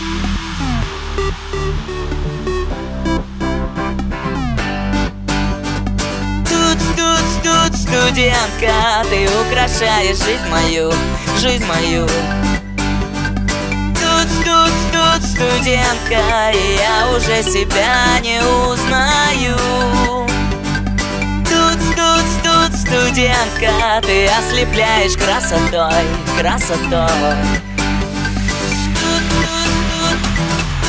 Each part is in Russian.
Тут, студентка, ты украшаешь жизнь мою, жизнь мою. Тут, тут, тут, студентка, и я уже себя не узнаю. Тут, тут, тут, студентка, ты ослепляешь красотой, красотой. Thank you.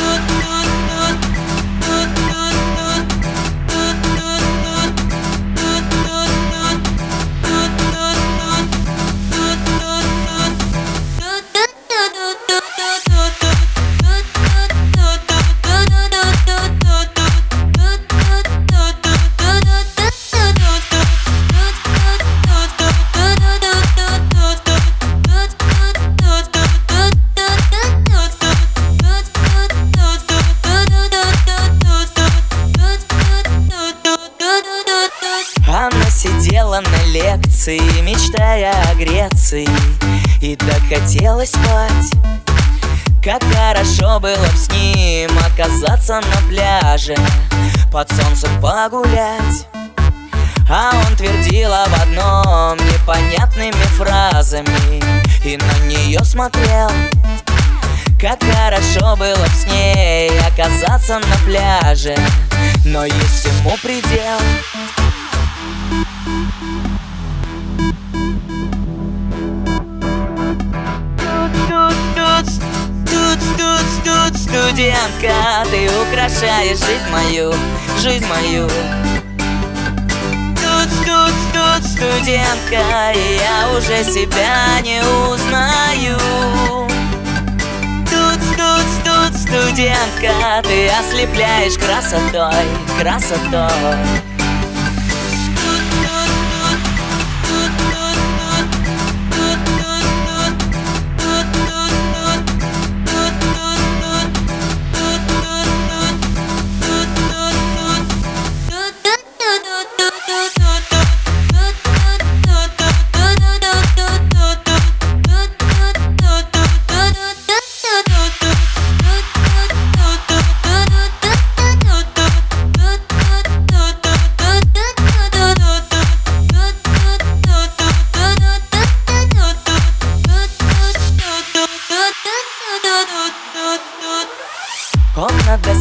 Лекции, мечтая о Греции. И так хотела спать. Как хорошо было б с ним оказаться на пляже Под солнцем погулять. А он твердил об одном непонятными фразами И на нее смотрел. Как хорошо было б с ней оказаться на пляже Но есть всему предел тут, студентка, ты украшаешь жизнь мою, жизнь мою. Тут, тут, тут, студентка, и я уже себя не узнаю. Тут, тут, тут, студентка, ты ослепляешь красотой, красотой.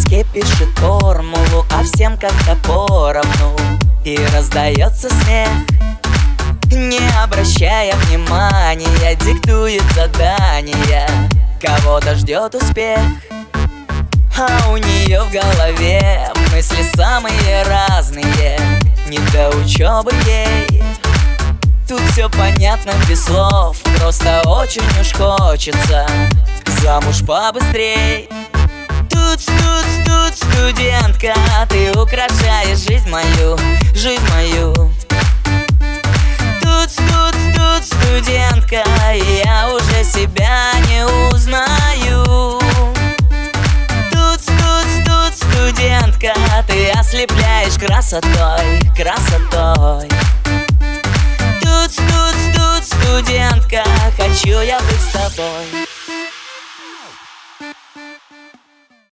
Доске пишет формулу, а всем как-то поровну. И раздается смех Не обращая внимания, диктует задания. Кого-то ждет успех А у нее в голове мысли самые разные. Не до учебы ей Тут все понятно без слов Просто очень уж хочется Замуж побыстрей Тут, тут, тут, студентка Ты украшаешь жизнь мою, жизнь мою. Тут, тут, тут, студентка Я уже себя не узнаю. Тут, тут, тут, студентка Ты ослепляешь красотой, красотой. Тут, тут, тут, студентка Хочу я быть с тобой